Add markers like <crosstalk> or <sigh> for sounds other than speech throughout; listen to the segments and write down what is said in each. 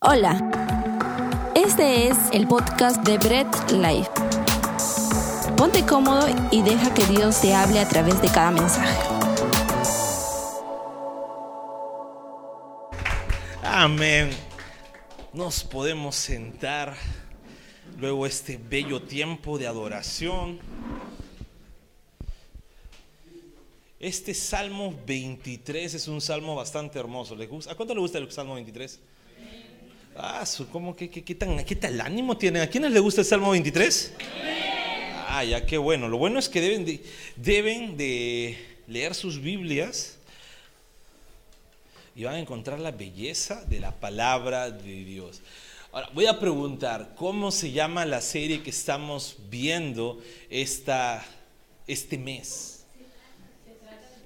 Hola, este es el podcast de Bread Life. Ponte cómodo y deja que Dios te hable a través de cada mensaje. Amén. Nos podemos sentar luego este bello tiempo de adoración. Este Salmo 23 es un salmo bastante hermoso. ¿A cuánto le gusta el Salmo 23? Ah, ¿cómo, qué, qué, tan, ¿qué tal ánimo tienen? ¿A quiénes les gusta el Salmo 23? Ah, ya, qué bueno. Lo bueno es que deben de, deben de leer sus Biblias y van a encontrar la belleza de la palabra de Dios. Ahora, voy a preguntar, ¿cómo se llama la serie que estamos viendo esta, este mes?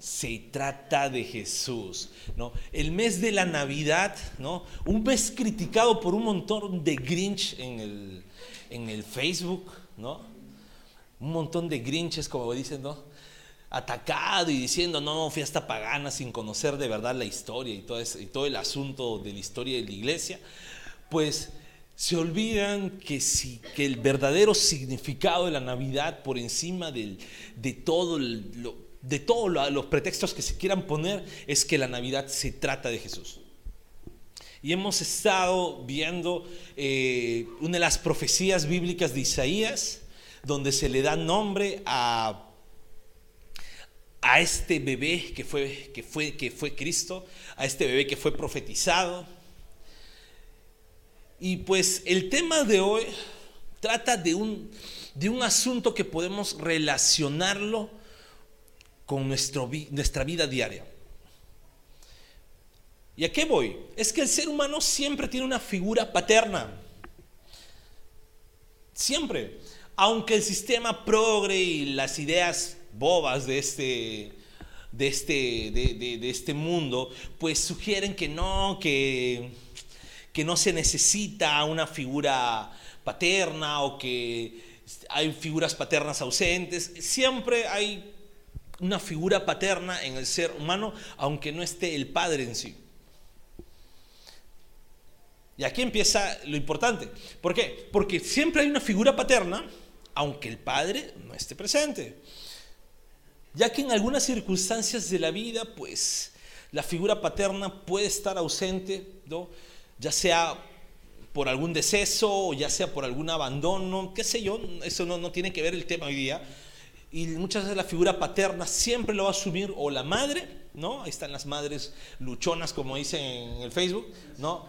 Se trata de Jesús, ¿no? El mes de la Navidad, ¿no? Un mes criticado por un montón de Grinch en el, en el Facebook, ¿no? Un montón de Grinches, como dicen, ¿no? Atacado y diciendo, no, fiesta pagana sin conocer de verdad la historia y todo, el asunto de la historia de la iglesia, pues se olvidan que, que el verdadero significado de la Navidad por encima de todo lo, de todos los pretextos que se quieran poner es que la Navidad se trata de Jesús. Y hemos estado viendo eh, una de las profecías bíblicas de Isaías, donde se le da nombre a, a este bebé que fue, que, fue, que fue Cristo, a este bebé que fue profetizado. Y pues el tema de hoy trata de un, de un asunto que podemos relacionarlo con nuestra vida diaria. ¿Y a qué voy? Es que el ser humano siempre tiene una figura paterna. Siempre. Aunque el sistema progre y las ideas bobas de este, de este, de, este mundo, pues sugieren que no, que, que no se necesita una figura paterna o que hay figuras paternas ausentes. Siempre hay una figura paterna en el ser humano, aunque no esté el padre en sí. Y aquí empieza lo importante. ¿Por qué? Porque siempre hay una figura paterna, aunque el padre no esté presente. Ya que en algunas circunstancias de la vida, pues la figura paterna puede estar ausente, ¿no? ya sea por algún deceso o ya sea por algún abandono, qué sé yo, eso no, no tiene que ver el tema hoy día, y muchas veces la figura paterna siempre lo va a asumir o la madre, ¿no? Ahí están las madres luchonas, como dicen en el Facebook, ¿no?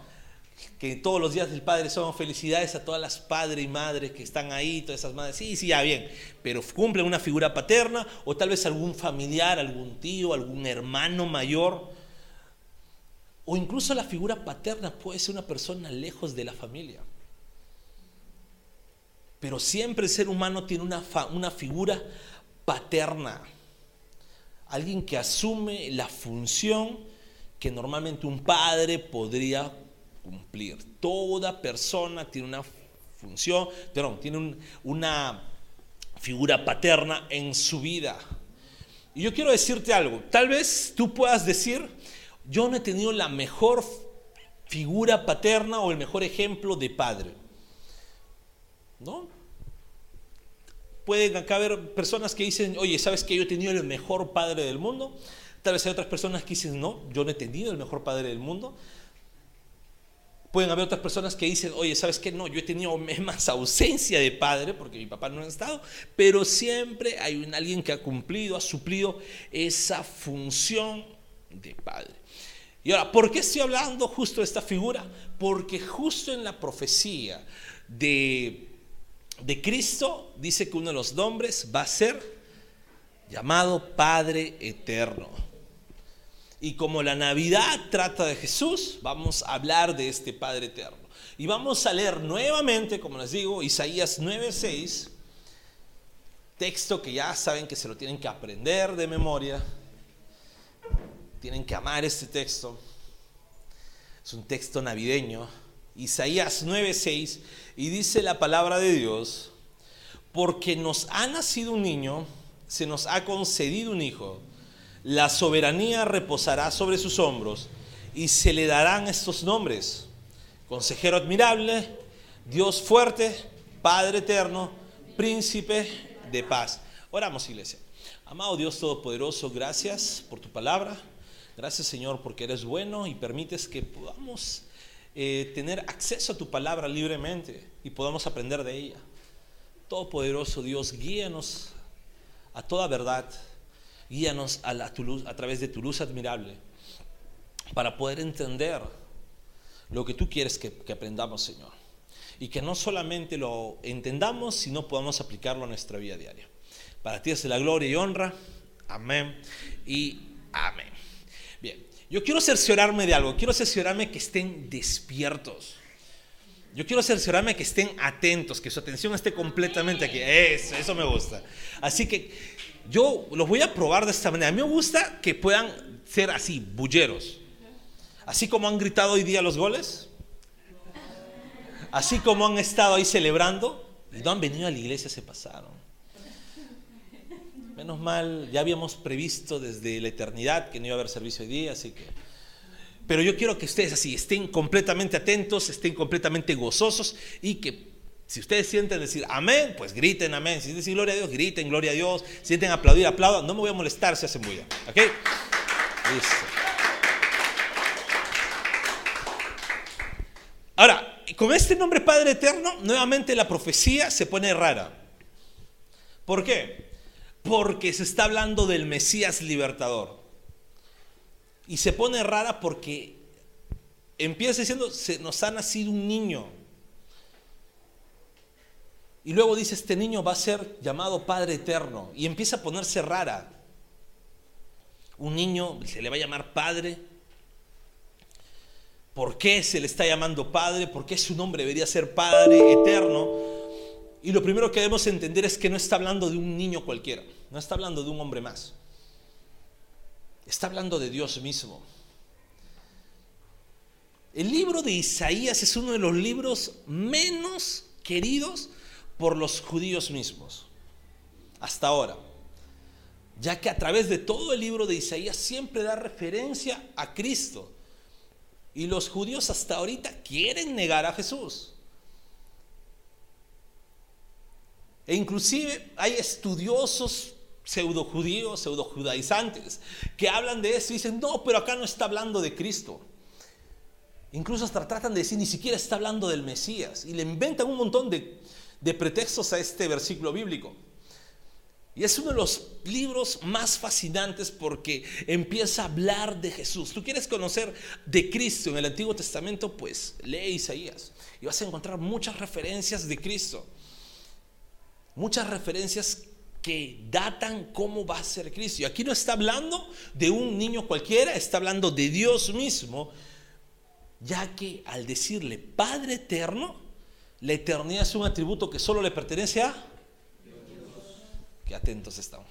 Que todos los días del padre son felicidades a todas las padres y madres que están ahí, todas esas madres. Sí, sí, ya bien, pero cumplen una figura paterna o tal vez algún familiar, algún tío, algún hermano mayor. O incluso la figura paterna puede ser una persona lejos de la familia. Pero siempre el ser humano tiene una, una figura paterna. Alguien que asume la función que normalmente un padre podría cumplir. Toda persona tiene una función, perdón, tiene una figura paterna en su vida. Y yo quiero decirte algo, tal vez tú puedas decir, yo no he tenido la mejor figura paterna o el mejor ejemplo de padre. ¿No? Pueden acá haber personas que dicen, oye, ¿sabes que yo he tenido el mejor padre del mundo? Tal vez hay otras personas que dicen, no, yo no he tenido el mejor padre del mundo. Pueden haber otras personas que dicen, oye, ¿sabes qué? No, yo he tenido <laughs> más ausencia de padre porque mi papá no ha estado, pero siempre hay un, alguien que ha cumplido, ha suplido esa función de padre. Y ahora, ¿por qué estoy hablando justo de esta figura? Porque justo en la profecía de de Cristo dice que uno de los nombres va a ser llamado Padre Eterno. Y como la Navidad trata de Jesús, vamos a hablar de este Padre Eterno. Y vamos a leer nuevamente, como les digo, Isaías 9:6, texto que ya saben que se lo tienen que aprender de memoria. Tienen que amar este texto. Es un texto navideño. Isaías 9:6 y dice la palabra de Dios, porque nos ha nacido un niño, se nos ha concedido un hijo, la soberanía reposará sobre sus hombros y se le darán estos nombres, consejero admirable, Dios fuerte, Padre eterno, príncipe de paz. Oramos, iglesia. Amado Dios Todopoderoso, gracias por tu palabra. Gracias, Señor, porque eres bueno y permites que podamos eh, tener acceso a tu palabra libremente y podamos aprender de ella. Todopoderoso Dios, guíanos a toda verdad, guíanos a, la, a través de tu luz admirable para poder entender lo que tú quieres que, que aprendamos, Señor. Y que no solamente lo entendamos, sino podamos aplicarlo a nuestra vida diaria. Para ti es la gloria y honra. Amén y amén. Yo quiero cerciorarme de algo. Quiero cerciorarme que estén despiertos. Yo quiero cerciorarme que estén atentos, que su atención esté completamente aquí. Eso, eso me gusta. Así que yo los voy a probar de esta manera. A mí me gusta que puedan ser así, bulleros. Así como han gritado hoy día los goles. Así como han estado ahí celebrando. Y no han venido a la iglesia, se pasaron. Menos mal, ya habíamos previsto desde la eternidad que no iba a haber servicio hoy día, así que pero yo quiero que ustedes así estén completamente atentos, estén completamente gozosos y que si ustedes sienten decir amén, pues griten amén. Si dicen gloria a Dios, griten gloria a Dios. Si sienten aplaudir, aplaudan. No me voy a molestar si hacen bulla. ¿Ok? Listo. Ahora, con este nombre Padre Eterno, nuevamente la profecía se pone rara. ¿Por qué? Porque se está hablando del Mesías libertador. Y se pone rara porque empieza diciendo, se nos ha nacido un niño. Y luego dice, este niño va a ser llamado Padre Eterno. Y empieza a ponerse rara. Un niño se le va a llamar Padre. ¿Por qué se le está llamando Padre? ¿Por qué su nombre debería ser Padre Eterno? Y lo primero que debemos entender es que no está hablando de un niño cualquiera. No está hablando de un hombre más. Está hablando de Dios mismo. El libro de Isaías es uno de los libros menos queridos por los judíos mismos, hasta ahora, ya que a través de todo el libro de Isaías siempre da referencia a Cristo. Y los judíos hasta ahorita quieren negar a Jesús. E inclusive hay estudiosos pseudo judíos, pseudo judaizantes, que hablan de eso y dicen, no, pero acá no está hablando de Cristo. Incluso hasta tratan de decir, ni siquiera está hablando del Mesías. Y le inventan un montón de, de pretextos a este versículo bíblico. Y es uno de los libros más fascinantes porque empieza a hablar de Jesús. Tú quieres conocer de Cristo en el Antiguo Testamento, pues lee Isaías y vas a encontrar muchas referencias de Cristo. Muchas referencias que datan cómo va a ser Cristo. Y aquí no está hablando de un niño cualquiera, está hablando de Dios mismo, ya que al decirle Padre eterno, la eternidad es un atributo que solo le pertenece a... Qué atentos estamos.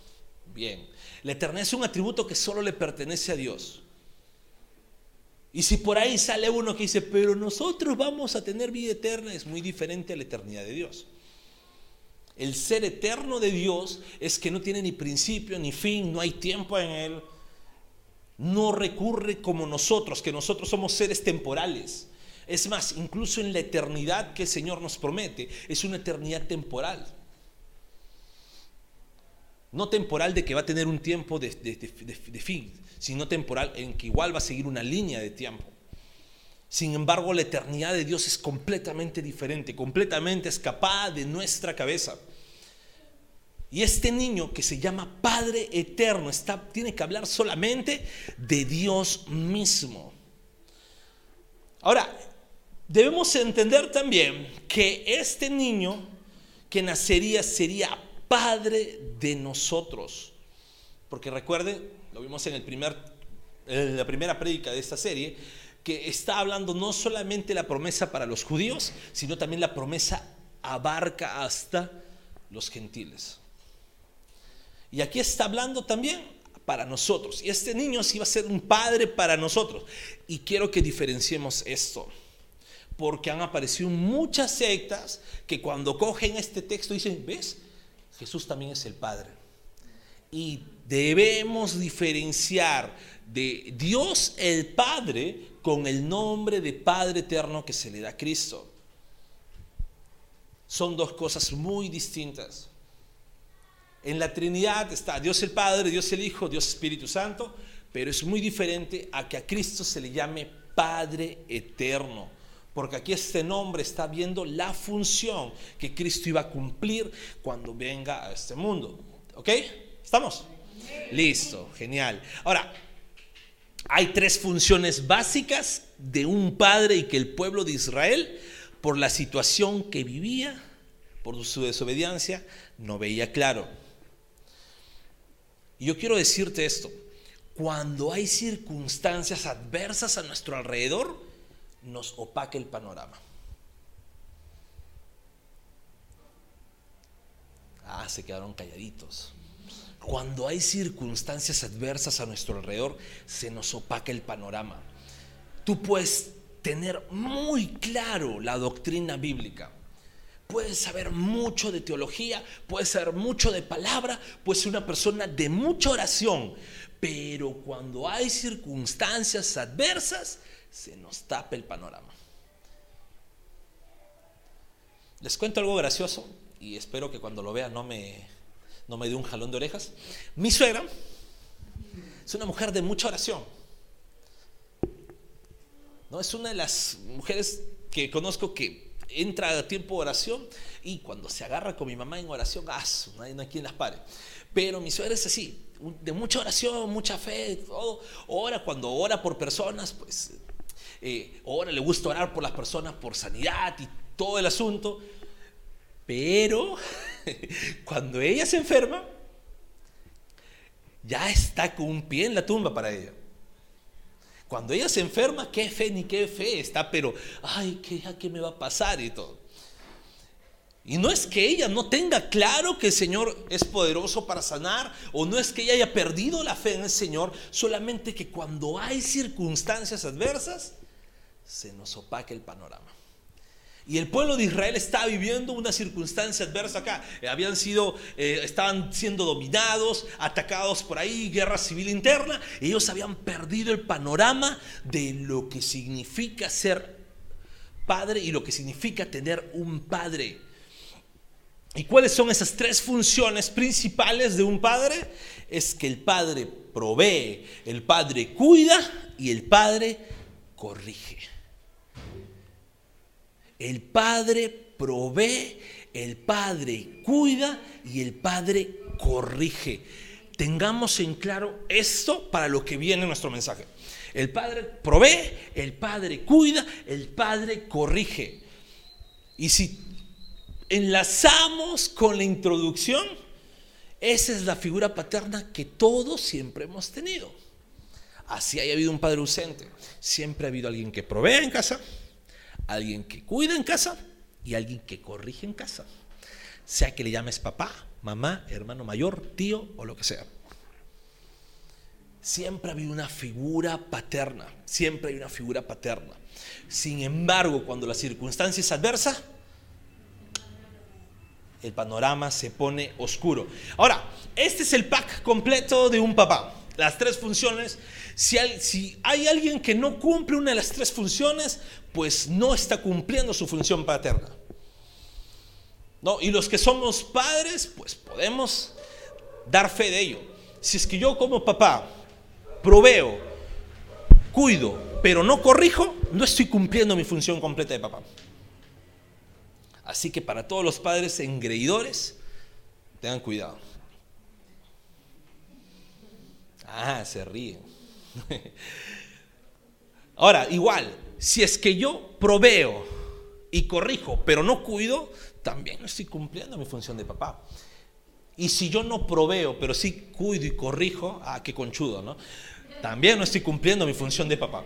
Bien, la eternidad es un atributo que solo le pertenece a Dios. Y si por ahí sale uno que dice, pero nosotros vamos a tener vida eterna, es muy diferente a la eternidad de Dios. El ser eterno de Dios es que no tiene ni principio ni fin, no hay tiempo en él. No recurre como nosotros, que nosotros somos seres temporales. Es más, incluso en la eternidad que el Señor nos promete, es una eternidad temporal. No temporal de que va a tener un tiempo de, fin, sino temporal en que igual va a seguir una línea de tiempo. Sin embargo, la eternidad de Dios es completamente diferente, completamente escapada de nuestra cabeza. Y este niño que se llama Padre Eterno está, tiene que hablar solamente de Dios mismo. Ahora, debemos entender también que este niño que nacería sería Padre de nosotros. Porque recuerden, lo vimos en, el primer, en la primera prédica de esta serie, que está hablando no solamente la promesa para los judíos, sino también la promesa abarca hasta los gentiles. Y aquí está hablando también para nosotros. Y este niño sí va a ser un padre para nosotros. Y quiero que diferenciemos esto. Porque han aparecido muchas sectas que cuando cogen este texto dicen, ¿ves? Jesús también es el Padre. Y debemos diferenciar de Dios el Padre con el nombre de Padre eterno que se le da a Cristo. Son dos cosas muy distintas. En la Trinidad está Dios el Padre, Dios el Hijo, Dios Espíritu Santo, pero es muy diferente a que a Cristo se le llame Padre eterno, porque aquí este nombre está viendo la función que Cristo iba a cumplir cuando venga a este mundo. ¿Ok? ¿Estamos? Listo, genial. Ahora, hay tres funciones básicas de un padre y que el pueblo de Israel, por la situación que vivía, por su desobediencia, no veía claro. Y yo quiero decirte esto, cuando hay circunstancias adversas a nuestro alrededor, nos opaca el panorama. Ah, se quedaron calladitos. Cuando hay circunstancias adversas a nuestro alrededor, se nos opaca el panorama. Tú puedes tener muy claro la doctrina bíblica. Puedes saber mucho de teología, puedes saber mucho de palabra, puedes ser una persona de mucha oración, pero cuando hay circunstancias adversas, se nos tapa el panorama. Les cuento algo gracioso y espero que cuando lo vean no me, no me dé un jalón de orejas. Mi suegra es una mujer de mucha oración. ¿No? Es una de las mujeres que conozco que entra a tiempo de oración y cuando se agarra con mi mamá en oración, ¡ah! no hay, quien las pare. Pero mi suegra es así, de mucha oración, mucha fe, todo. Ora cuando ora por personas, pues eh, ora, le gusta orar por las personas, por sanidad y todo el asunto. Pero <laughs> cuando ella se enferma, ya está con un pie en la tumba para ella. Cuando ella se enferma, qué fe ni qué fe está, pero, ay, ¿qué, ¿qué me va a pasar? Y todo. Y no es que ella no tenga claro que el Señor es poderoso para sanar, o no es que ella haya perdido la fe en el Señor, solamente que cuando hay circunstancias adversas, se nos opaca el panorama. Y el pueblo de Israel estaba viviendo una circunstancia adversa acá. Eh, habían sido, eh, estaban siendo dominados, atacados por ahí, guerra civil interna. Ellos habían perdido el panorama de lo que significa ser padre y lo que significa tener un padre. ¿Y cuáles son esas tres funciones principales de un padre? Es que el padre provee, el padre cuida y el padre corrige. El Padre provee, el Padre cuida y el Padre corrige. Tengamos en claro esto para lo que viene nuestro mensaje. El Padre provee, el Padre cuida, el Padre corrige. Y si enlazamos con la introducción, esa es la figura paterna que todos siempre hemos tenido. Así haya habido un padre ausente, siempre ha habido alguien que provee en casa, alguien que cuida en casa y alguien que corrige en casa. Sea que le llames papá, mamá, hermano mayor, tío o lo que sea. Siempre ha habido una figura paterna, siempre hay una figura paterna. Sin embargo, cuando la circunstancia es adversa, el panorama se pone oscuro. Ahora, este es el pack completo de un papá. Las tres funciones. Si hay, alguien que no cumple una de las tres funciones, pues no está cumpliendo su función paterna. ¿No? Y los que somos padres, pues podemos dar fe de ello. Si es que yo como papá proveo, cuido, pero no corrijo, no estoy cumpliendo mi función completa de papá. Así que para todos los padres engreidores, tengan cuidado. Ah, se ríen. <laughs> Ahora, igual, si es que yo proveo y corrijo, pero no cuido, también no estoy cumpliendo mi función de papá. Y si yo no proveo, pero sí cuido y corrijo, ah, qué conchudo, ¿no? También no estoy cumpliendo mi función de papá.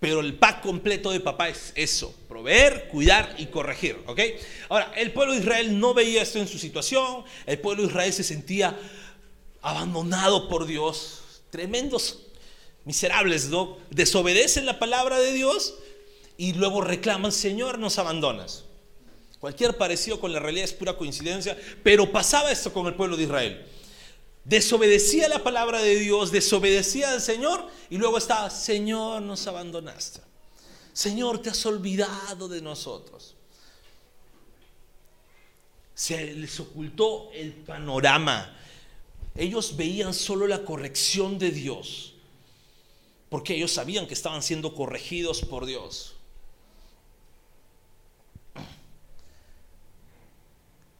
Pero el pack completo de papá es eso, proveer, cuidar y corregir, ¿ok? Ahora, el pueblo de Israel no veía esto en su situación, el pueblo de Israel se sentía abandonado por Dios, tremendos miserables. Desobedecen la palabra de Dios y luego reclaman, Señor, nos abandonas. Cualquier parecido con la realidad es pura coincidencia, pero pasaba esto con el pueblo de Israel. desobedecía la palabra de Dios, desobedecía al Señor y luego estaba, Señor, nos abandonaste. Señor, te has olvidado de nosotros. Se les ocultó el panorama. Ellos veían solo la corrección de Dios, porque ellos sabían que estaban siendo corregidos por Dios.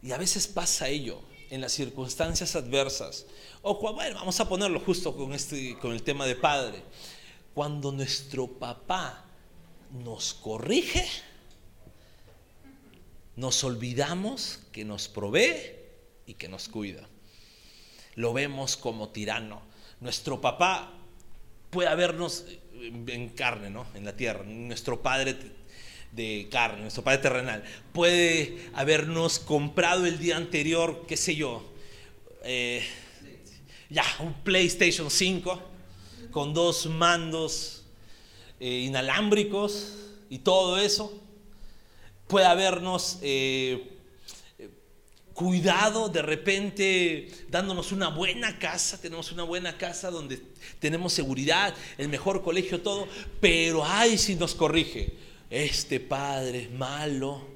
Y a veces pasa ello en las circunstancias adversas. O bueno, vamos a ponerlo justo con, este, con el tema de padre. Cuando nuestro papá nos corrige, nos olvidamos que nos provee y que nos cuida. Lo vemos como tirano. Nuestro papá puede habernos en carne, ¿no? En la tierra. Nuestro padre de carne, nuestro Padre terrenal, puede habernos comprado el día anterior, qué sé yo, eh, ya, un PlayStation 5 con dos mandos eh, inalámbricos y todo eso. Puede habernos eh, cuidado de repente dándonos una buena casa, tenemos una buena casa donde tenemos seguridad, el mejor colegio, todo, pero ay si nos corrige este padre es malo,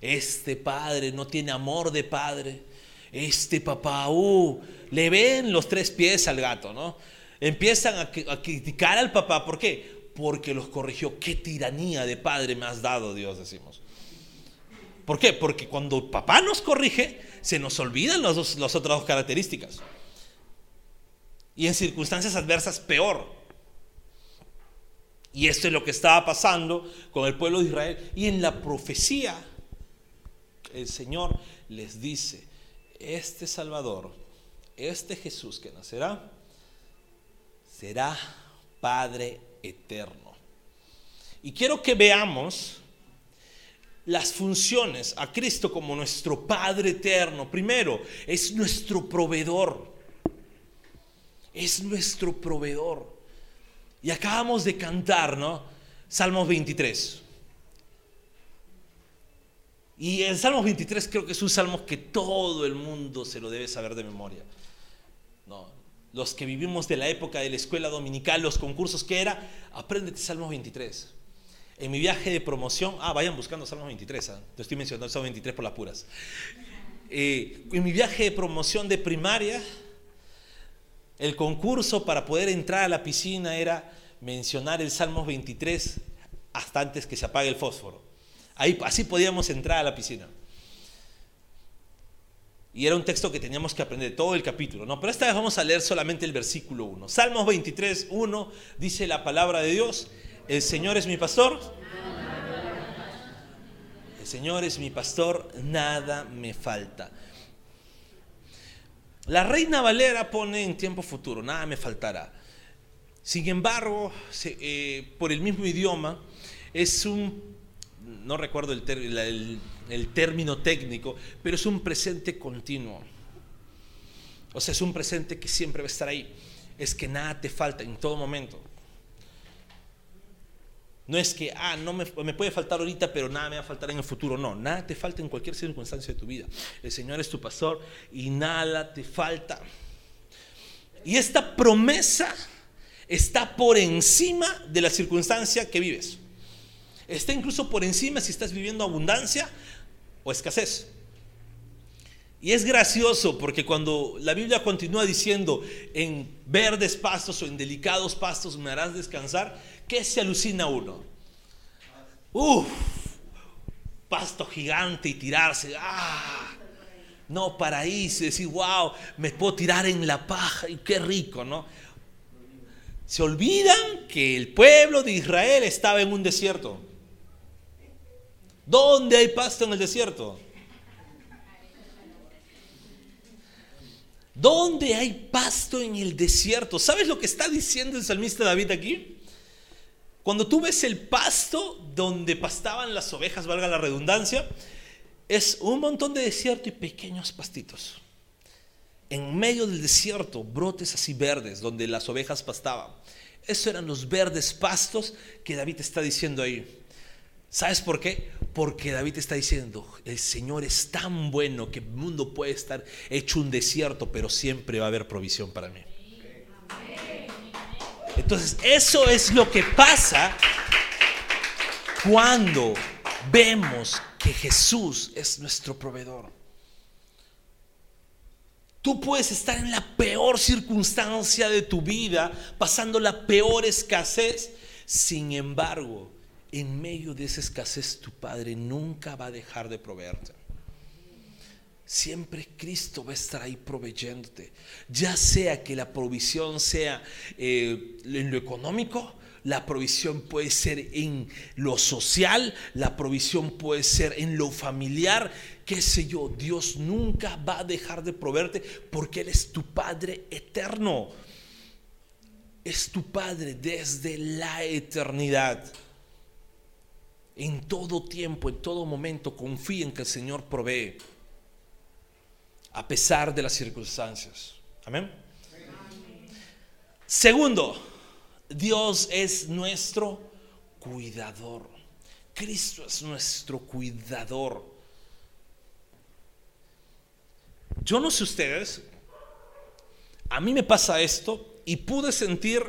este padre no tiene amor de padre, este papá, uh, le ven los tres pies al gato, ¿no? Empiezan a, criticar al papá, ¿por qué? Porque los corrigió. ¿Qué tiranía de padre me has dado, Dios, decimos? ¿Por qué? Porque cuando papá nos corrige, se nos olvidan las otras dos características. Y en circunstancias adversas, peor. Y esto es lo que estaba pasando con el pueblo de Israel. Y en la profecía, el Señor les dice, este Salvador, este Jesús que nacerá, será Padre eterno. Y quiero que veamos las funciones a Cristo como nuestro Padre eterno. Primero, es nuestro proveedor. Es nuestro proveedor. Y acabamos de cantar, ¿no? Salmos 23. Y el Salmos 23 creo que es un salmo que todo el mundo se lo debe saber de memoria. No, los que vivimos de la época de la escuela dominical, los concursos que era, apréndete Salmos 23. En mi viaje de promoción, ah, vayan buscando Salmos 23, ¿ah? te estoy mencionando Salmos 23 por las puras. Eh, en mi viaje de promoción de primaria, el concurso para poder entrar a la piscina era mencionar el Salmos 23 hasta antes que se apague el fósforo. Ahí, así podíamos entrar a la piscina. Y era un texto que teníamos que aprender todo el capítulo, ¿no? Pero esta vez vamos a leer solamente el versículo 1. Salmos 23, 1 dice la palabra de Dios, el Señor es mi pastor. El Señor es mi pastor, nada me falta. La reina Valera pone en tiempo futuro, nada me faltará. Sin embargo, eh, por el mismo idioma, es un, no recuerdo el, el término técnico, pero es un presente continuo. O sea, es un presente que siempre va a estar ahí. Es que nada te falta en todo momento. No es que, ah, no me, puede faltar ahorita, pero nada me va a faltar en el futuro. No, nada te falta en cualquier circunstancia de tu vida. El Señor es tu pastor y nada te falta. Y esta promesa está por encima de la circunstancia que vives. Está incluso por encima si estás viviendo abundancia o escasez. Y es gracioso porque cuando la Biblia continúa diciendo en verdes pastos o en delicados pastos me harás descansar, ¿Qué se alucina uno? Uf, pasto gigante y tirarse. Ah, no, paraíso, decir, wow, me puedo tirar en la paja y qué rico, ¿no? Se olvidan que el pueblo de Israel estaba en un desierto. ¿Dónde hay pasto en el desierto? ¿Dónde hay pasto en el desierto? ¿Sabes lo que está diciendo el salmista David aquí? Cuando tú ves el pasto donde pastaban las ovejas, valga la redundancia, es un montón de desierto y pequeños pastitos. En medio del desierto, brotes así verdes donde las ovejas pastaban. Esos eran los verdes pastos que David está diciendo ahí. ¿Sabes por qué? Porque David está diciendo, el Señor es tan bueno que el mundo puede estar hecho un desierto, pero siempre va a haber provisión para mí. Entonces, eso es lo que pasa cuando vemos que Jesús es nuestro proveedor. Tú puedes estar en la peor circunstancia de tu vida, pasando la peor escasez. Sin embargo, en medio de esa escasez, tu Padre nunca va a dejar de proveerte. Siempre Cristo va a estar ahí proveyéndote. Ya sea que la provisión sea eh, en lo económico, la provisión puede ser en lo social, la provisión puede ser en lo familiar, qué sé yo. Dios nunca va a dejar de proveerte porque Él es tu Padre eterno. Es tu Padre desde la eternidad. En todo tiempo, en todo momento, confía en que el Señor provee, a pesar de las circunstancias. Amén. Segundo, Dios es nuestro cuidador. Cristo es nuestro cuidador. Yo no sé ustedes, a mí me pasa esto y pude sentir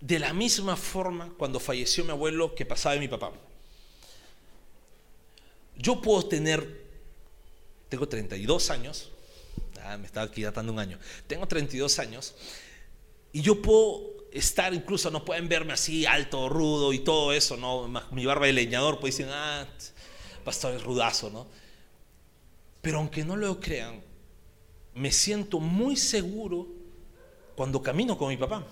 de la misma forma cuando falleció mi abuelo que pasaba de mi papá. Yo puedo tener, tengo 32 años, ah, me estaba aquí datando un año, tengo 32 años y yo puedo estar, incluso no pueden verme así alto, rudo y todo eso, ¿no? Mi barba de leñador, pues dicen, ah, pastor es rudazo, ¿no? Pero aunque no lo crean, me siento muy seguro cuando camino con mi papá.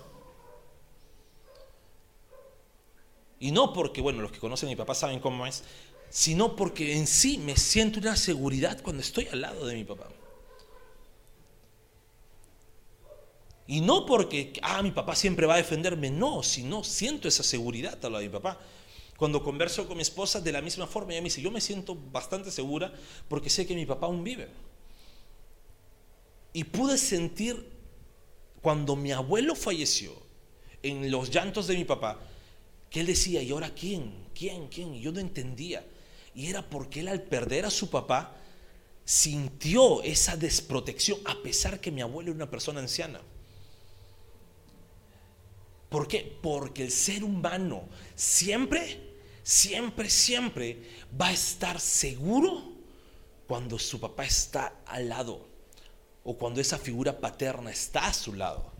Y no porque, bueno, los que conocen a mi papá saben cómo es, sino porque en sí me siento una seguridad cuando estoy al lado de mi papá. Y no porque, ah, mi papá siempre va a defenderme, no, sino siento esa seguridad a lado de mi papá. Cuando converso con mi esposa de la misma forma, ella me dice, yo me siento bastante segura porque sé que mi papá aún vive. Y pude sentir cuando mi abuelo falleció, en los llantos de mi papá, que él decía, ¿y ahora quién? ¿Quién? ¿Quién? Y yo no entendía. Y era porque él al perder a su papá, sintió esa desprotección, a pesar que mi abuelo era una persona anciana. ¿Por qué? Porque el ser humano siempre, siempre, siempre va a estar seguro cuando su papá está al lado o cuando esa figura paterna está a su lado.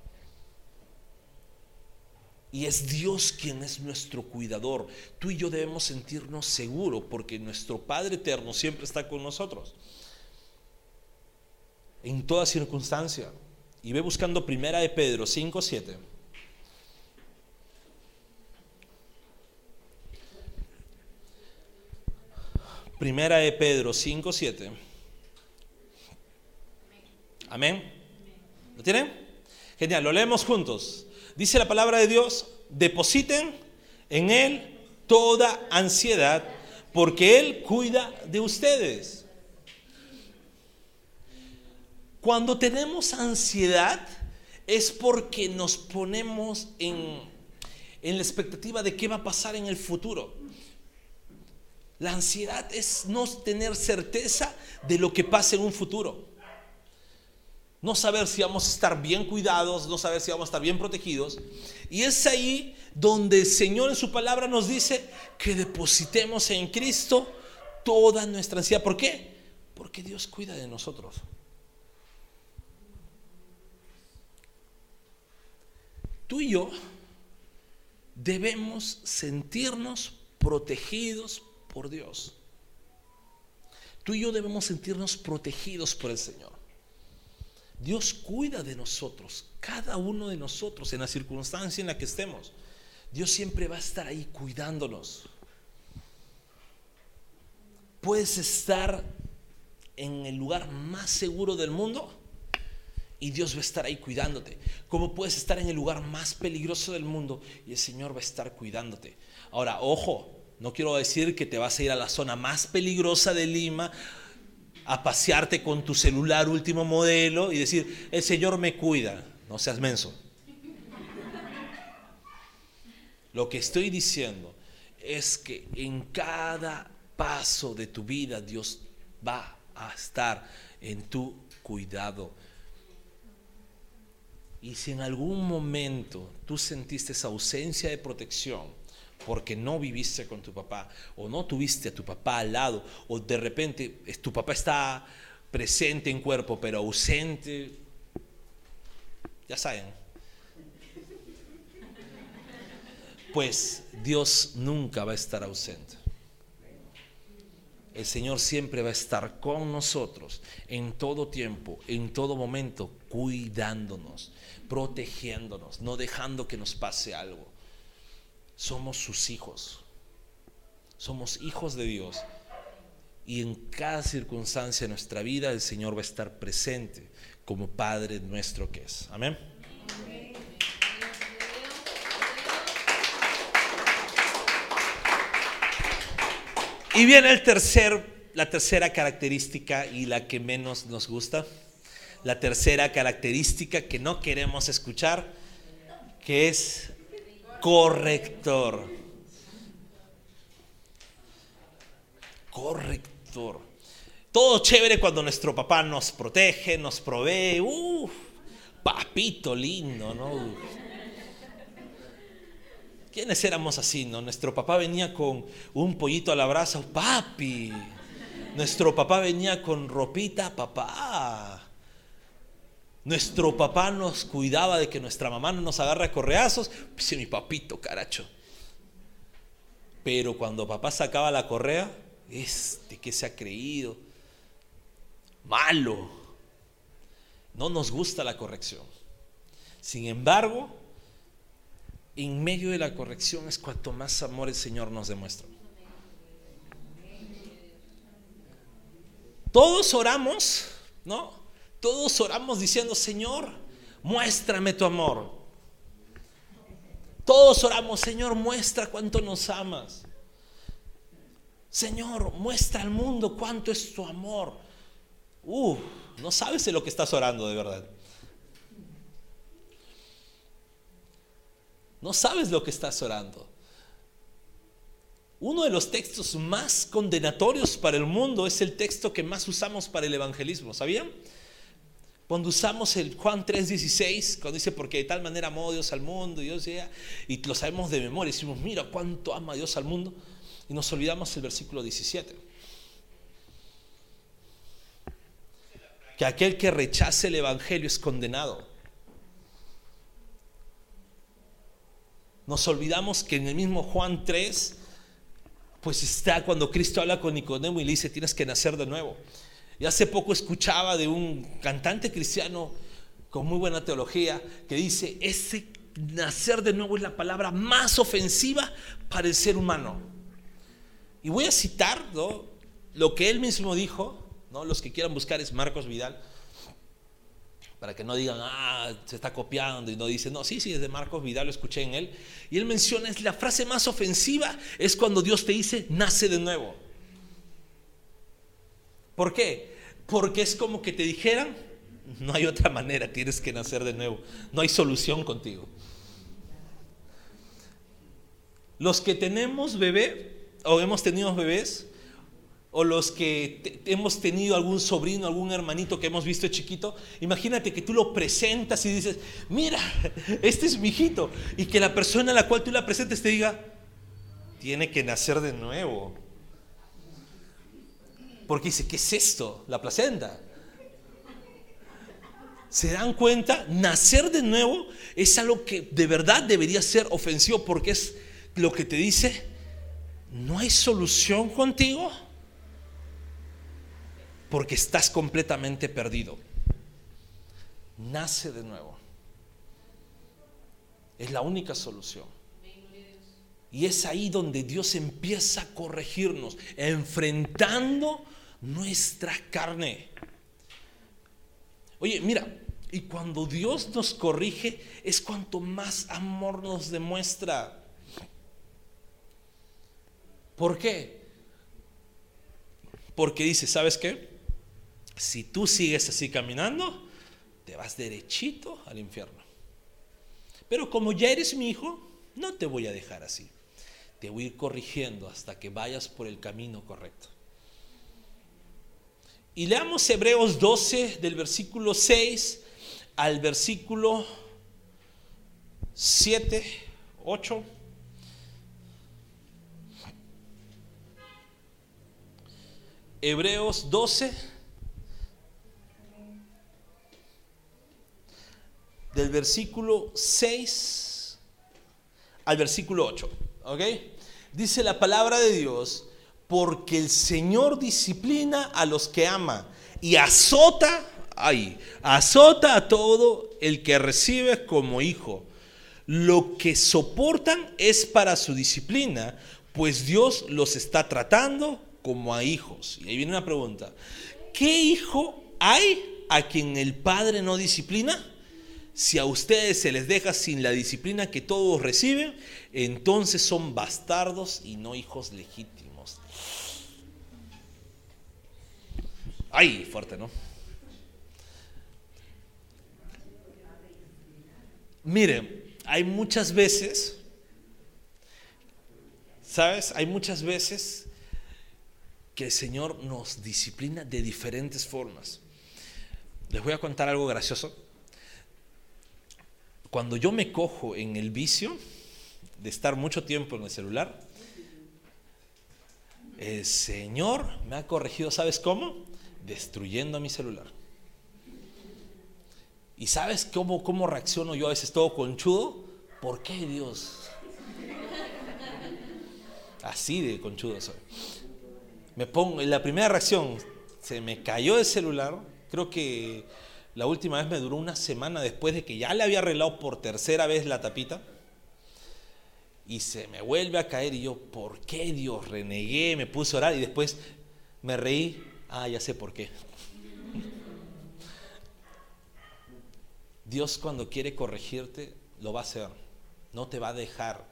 Y es Dios quien es nuestro cuidador. Tú y yo debemos sentirnos seguros porque nuestro Padre eterno siempre está con nosotros. En toda circunstancia. Y ve buscando primera de Pedro 5, 7. Primera de Pedro 5, 7. Amén. ¿Lo tienen? Genial, lo leemos juntos. Dice la palabra de Dios, depositen en Él toda ansiedad, porque Él cuida de ustedes. Cuando tenemos ansiedad es porque nos ponemos en, en la expectativa de qué va a pasar en el futuro. La ansiedad es no tener certeza de lo que pase en un futuro. No saber si vamos a estar bien cuidados, no saber si vamos a estar bien protegidos. Y es ahí donde el Señor en su palabra nos dice que depositemos en Cristo toda nuestra ansiedad. ¿Por qué? Porque Dios cuida de nosotros. Tú y yo debemos sentirnos protegidos por Dios. Tú y yo debemos sentirnos protegidos por el Señor. Dios cuida de nosotros, cada uno de nosotros, en la circunstancia en la que estemos. Dios siempre va a estar ahí cuidándonos. Puedes estar en el lugar más seguro del mundo y Dios va a estar ahí cuidándote. Como puedes estar en el lugar más peligroso del mundo y el Señor va a estar cuidándote. Ahora, ojo, no quiero decir que te vas a ir a la zona más peligrosa de Lima a pasearte con tu celular último modelo y decir, el Señor me cuida. No seas menso. Lo que estoy diciendo es que en cada paso de tu vida Dios va a estar en tu cuidado. Y si en algún momento tú sentiste esa ausencia de protección, porque no viviste con tu papá o no tuviste a tu papá al lado o de repente tu papá está presente en cuerpo pero ausente, ya saben. Pues Dios nunca va a estar ausente. El Señor siempre va a estar con nosotros en todo tiempo, en todo momento, cuidándonos, protegiéndonos, no dejando que nos pase algo. Somos sus hijos. Somos hijos de Dios. Y en cada circunstancia de nuestra vida el Señor va a estar presente como Padre nuestro que es. Amén. Y viene el tercer, la tercera característica y la que menos nos gusta. La tercera característica que no queremos escuchar, que es corrector. Corrector. Todo chévere cuando nuestro papá nos protege, nos provee. Uf, papito lindo, ¿no? ¿Quiénes éramos así, no? Nuestro papá venía con un pollito a la brasa, papi. Nuestro papá venía con ropita, papá. Nuestro papá nos cuidaba de que nuestra mamá no nos agarra correazos. Pues mi papito, caracho. Pero cuando papá sacaba la correa, este que se ha creído, malo. No nos gusta la corrección. Sin embargo, en medio de la corrección es cuanto más amor el Señor nos demuestra. Todos oramos, ¿no? Todos oramos diciendo, Señor, muéstrame tu amor. Todos oramos, Señor, muestra cuánto nos amas. Señor, muestra al mundo cuánto es tu amor. Uh, no sabes de lo que estás orando de verdad. No sabes lo que estás orando. Uno de los textos más condenatorios para el mundo es el texto que más usamos para el evangelismo, ¿sabían? Cuando usamos el Juan 3:16, cuando dice, porque de tal manera amó Dios al mundo, Dios ya, y lo sabemos de memoria, decimos, mira cuánto ama Dios al mundo, y nos olvidamos el versículo 17. Que aquel que rechace el Evangelio es condenado. Nos olvidamos que en el mismo Juan 3, pues está cuando Cristo habla con Nicodemo y le dice, tienes que nacer de nuevo. Y hace poco escuchaba de un cantante cristiano con muy buena teología que dice, ese nacer de nuevo es la palabra más ofensiva para el ser humano. Y voy a citar lo que él mismo dijo, ¿no? los que quieran buscar es Marcos Vidal, para que no digan, ah, se está copiando y no dicen, no, sí, sí, es de Marcos Vidal, lo escuché en él. Y él menciona, es la frase más ofensiva es cuando Dios te dice, nace de nuevo. ¿Por qué? Porque es como que te dijeran, no hay otra manera, tienes que nacer de nuevo. No hay solución contigo. Los que tenemos bebé o hemos tenido bebés, o los que hemos tenido algún sobrino, algún hermanito que hemos visto chiquito, imagínate que tú lo presentas y dices, mira, este es mi hijito, y que la persona a la cual tú la presentes te diga, tiene que nacer de nuevo. Porque dice, ¿qué es esto? La placenta. ¿Se dan cuenta? Nacer de nuevo es algo que de verdad debería ser ofensivo porque es lo que te dice, no hay solución contigo porque estás completamente perdido. Nace de nuevo. Es la única solución. Y es ahí donde Dios empieza a corregirnos, enfrentando nuestra carne. Oye, mira, y cuando Dios nos corrige es cuanto más amor nos demuestra. ¿Por qué? Porque dice, ¿sabes qué? Si tú sigues así caminando, te vas derechito al infierno. Pero como ya eres mi hijo, no te voy a dejar así. te voy a ir corrigiendo hasta que vayas por el camino correcto. Y leamos Hebreos 12 del versículo 6 al versículo 7, 8. Hebreos 12 del versículo 6 al versículo 8. ¿Ok? Dice la palabra de Dios, porque el Señor disciplina a los que ama y azota, ay, azota a todo el que recibe como hijo. Lo que soportan es para su disciplina, pues Dios los está tratando como a hijos. Y ahí viene una pregunta. ¿Qué hijo hay a quien el padre no disciplina? Si a ustedes se les deja sin la disciplina que todos reciben, entonces son bastardos y no hijos legítimos. Ay, fuerte, ¿no? Miren, hay muchas veces, ¿sabes? Hay muchas veces que el Señor nos disciplina de diferentes formas. Les voy a contar algo gracioso cuando yo me cojo en el vicio de estar mucho tiempo en el celular, el Señor me ha corregido, ¿sabes cómo? Destruyendo mi celular. ¿Y sabes cómo, cómo reacciono yo a veces todo conchudo? ¿Por qué Dios? Así de conchudo soy. Me pongo, en la primera reacción, se me cayó el celular, creo que la última vez me duró una semana después de que ya le había arreglado por tercera vez la tapita. Y se me vuelve a caer y yo, ¿por qué Dios? Renegué, me puse a orar y después me reí. Ah, ya sé por qué. Dios cuando quiere corregirte, lo va a hacer. No te va a dejar.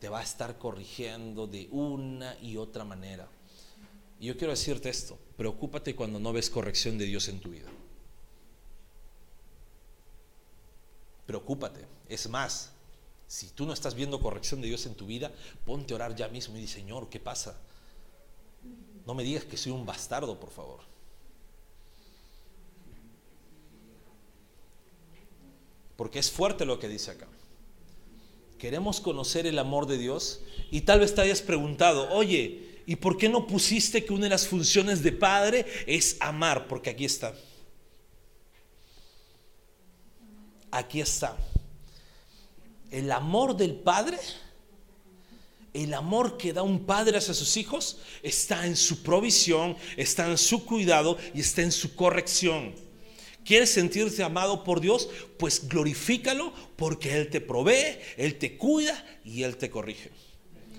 Te va a estar corrigiendo de una y otra manera. Y yo quiero decirte esto, preocúpate cuando no ves corrección de Dios en tu vida. Preocúpate. Es más, si tú no estás viendo corrección de Dios en tu vida, ponte a orar ya mismo y di, Señor, ¿qué pasa? No me digas que soy un bastardo, por favor. Porque es fuerte lo que dice acá. Queremos conocer el amor de Dios y tal vez te hayas preguntado, oye, ¿Y por qué no pusiste que una de las funciones de padre es amar? Porque aquí está. Aquí está. El amor del padre, el amor que da un padre hacia sus hijos, está en su provisión, está en su cuidado y está en su corrección. ¿Quieres sentirte amado por Dios? Pues glorifícalo porque Él te provee, Él te cuida y Él te corrige.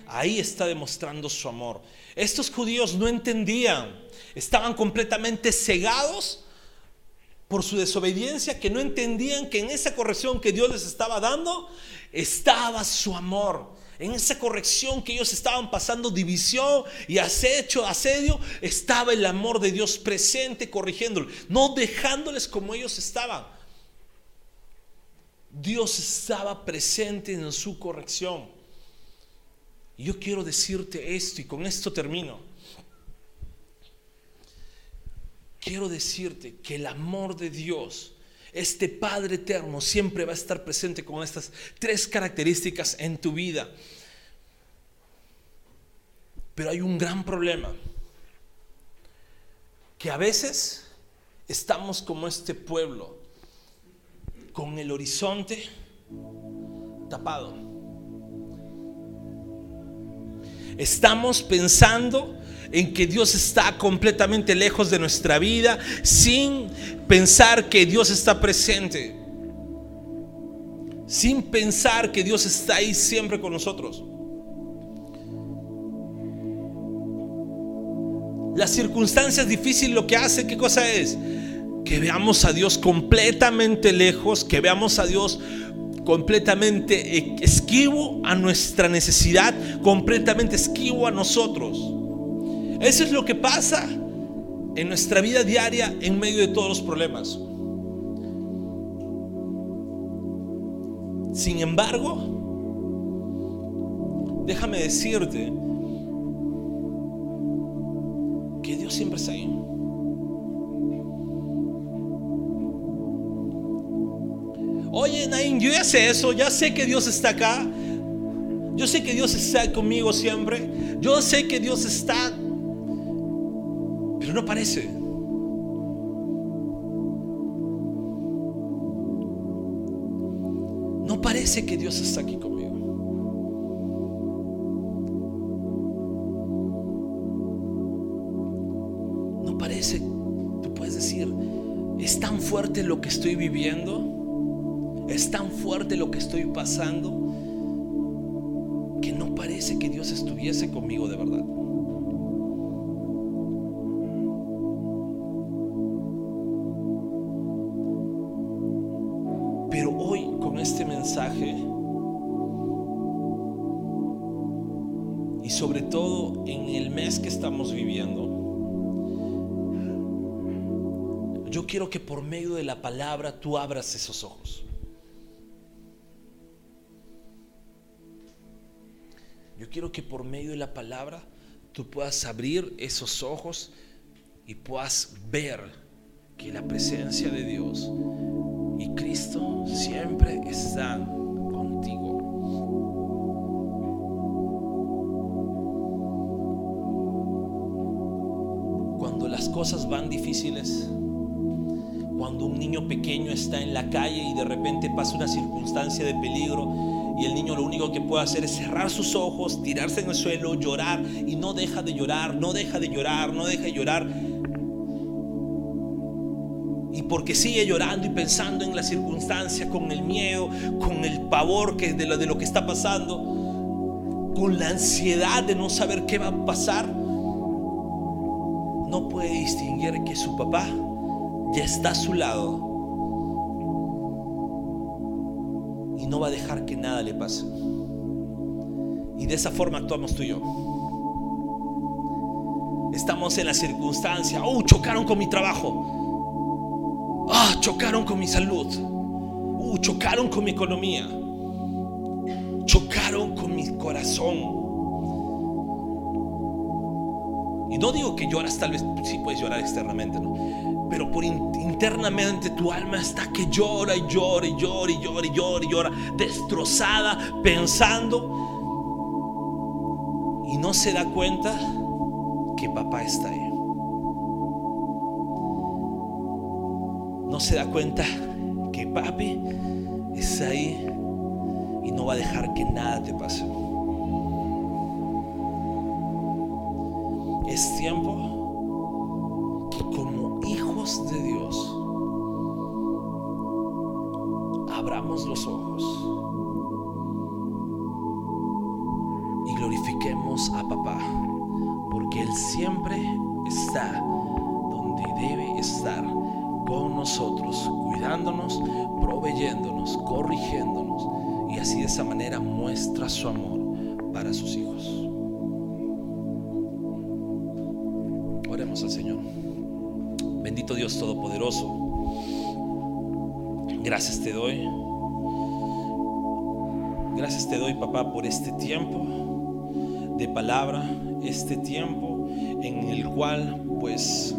Ahí está demostrando su amor. Estos judíos no entendían, estaban completamente cegados por su desobediencia, que no entendían que en esa corrección que Dios les estaba dando estaba su amor. En esa corrección que ellos estaban pasando división y acecho, asedio, estaba el amor de Dios presente corrigiéndolos, no dejándoles como ellos estaban. Dios estaba presente en su corrección. Yo quiero decirte esto y con esto termino. Quiero decirte que el amor de Dios, este Padre eterno, siempre va a estar presente con estas tres características en tu vida. Pero hay un gran problema, que a veces estamos como este pueblo, con el horizonte tapado Estamos pensando en que Dios está completamente lejos de nuestra vida sin pensar que Dios está presente. Sin pensar que Dios está ahí siempre con nosotros. Las circunstancias difíciles lo que hace, ¿qué cosa es? Que veamos a Dios completamente lejos, que veamos a Dios completamente esquivo a nuestra necesidad, completamente esquivo a nosotros. Eso es lo que pasa en nuestra vida diaria en medio de todos los problemas. Sin embargo, déjame decirte que Dios siempre está ahí. Oye, Nain, yo ya sé eso, ya sé que Dios está acá. Yo sé que Dios está conmigo siempre. Yo sé que Dios está, pero no parece. No parece que Dios está aquí conmigo. No parece, tú puedes decir, es tan fuerte lo que estoy viviendo, es tan fuerte lo que estoy pasando, que no parece que Dios estuviese conmigo de verdad. Tú abras esos ojos. Yo quiero que por medio de la palabra tú puedas abrir esos ojos y puedas ver que la presencia de Dios y Cristo siempre están contigo. Cuando las cosas van difíciles, cuando un niño pequeño está en la calle y de repente pasa una circunstancia de peligro y el niño lo único que puede hacer es cerrar sus ojos, tirarse en el suelo, llorar y no deja de llorar, no deja de llorar, no deja de llorar. Y porque sigue llorando y pensando en la circunstancia, con el miedo, con el pavor que de, lo, de lo que está pasando, con la ansiedad de no saber qué va a pasar, no puede distinguir que su papá ya está a su lado y no va a dejar que nada le pase. Y de esa forma actuamos tú y yo. Estamos en la circunstancia, oh, chocaron con mi trabajo, ah, chocaron con mi salud, uh, chocaron con mi economía, chocaron con mi corazón. Y no digo que lloras, tal vez sí puedes llorar externamente, ¿no? Pero por in- internamente tu alma está que llora y llora y llora y llora y llora y llora, destrozada, pensando. Y no se da cuenta que papá está ahí. No se da cuenta que papi está ahí y no va a dejar que nada te pase. Es tiempo de Dios abramos los ojos y glorifiquemos a papá, porque Él siempre está donde debe estar con nosotros, cuidándonos, proveyéndonos, corrigiéndonos y así de esa manera muestra su amor para sus hijos. Dios Todopoderoso. Gracias te doy. Gracias te doy, papá, por este tiempo de palabra, este tiempo en el cual, pues,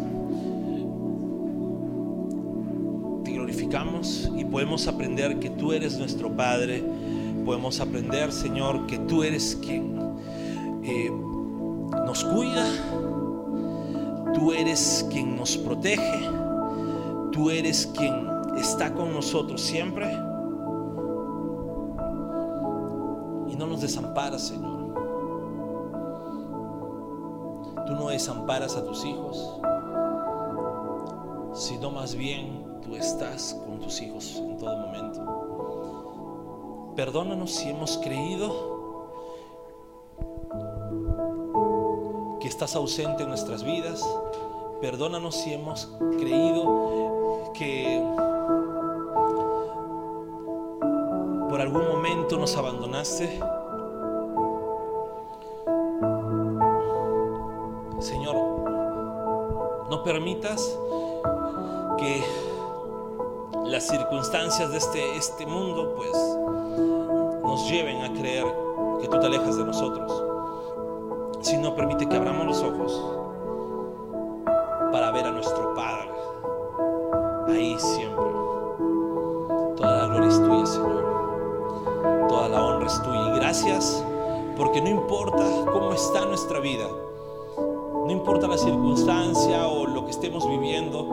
te glorificamos y podemos aprender que tú eres nuestro Padre. Podemos aprender, Señor, que tú eres quien eh, nos cuida, Tú eres quien nos protege. Tú eres quien está con nosotros siempre. Y no nos desamparas, Señor. Tú no desamparas a tus hijos, sino más bien tú estás con tus hijos en todo momento. Perdónanos si hemos creído estás ausente en nuestras vidas. Perdónanos si hemos creído que por algún momento nos abandonaste. Señor, no permitas que las circunstancias de este, este mundo pues nos lleven a creer que tú te alejas de nosotros, sino permite que abramos es tuya. Y gracias porque no importa cómo está nuestra vida, no importa la circunstancia o lo que estemos viviendo,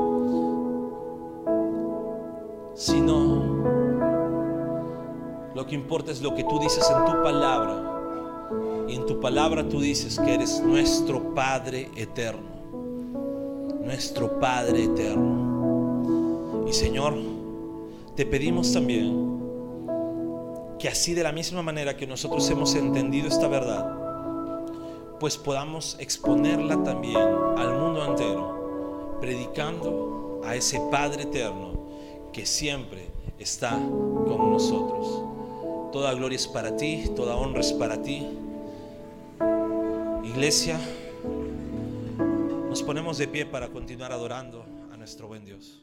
sino lo que importa es lo que tú dices en tu palabra. Y en tu palabra tú dices que eres nuestro Padre eterno. Nuestro Padre eterno. Y Señor, te pedimos también que así de la misma manera que nosotros hemos entendido esta verdad, pues podamos exponerla también al mundo entero, predicando a ese Padre eterno que siempre está con nosotros. Toda gloria es para ti, toda honra es para ti. Iglesia, nos ponemos de pie para continuar adorando a nuestro buen Dios.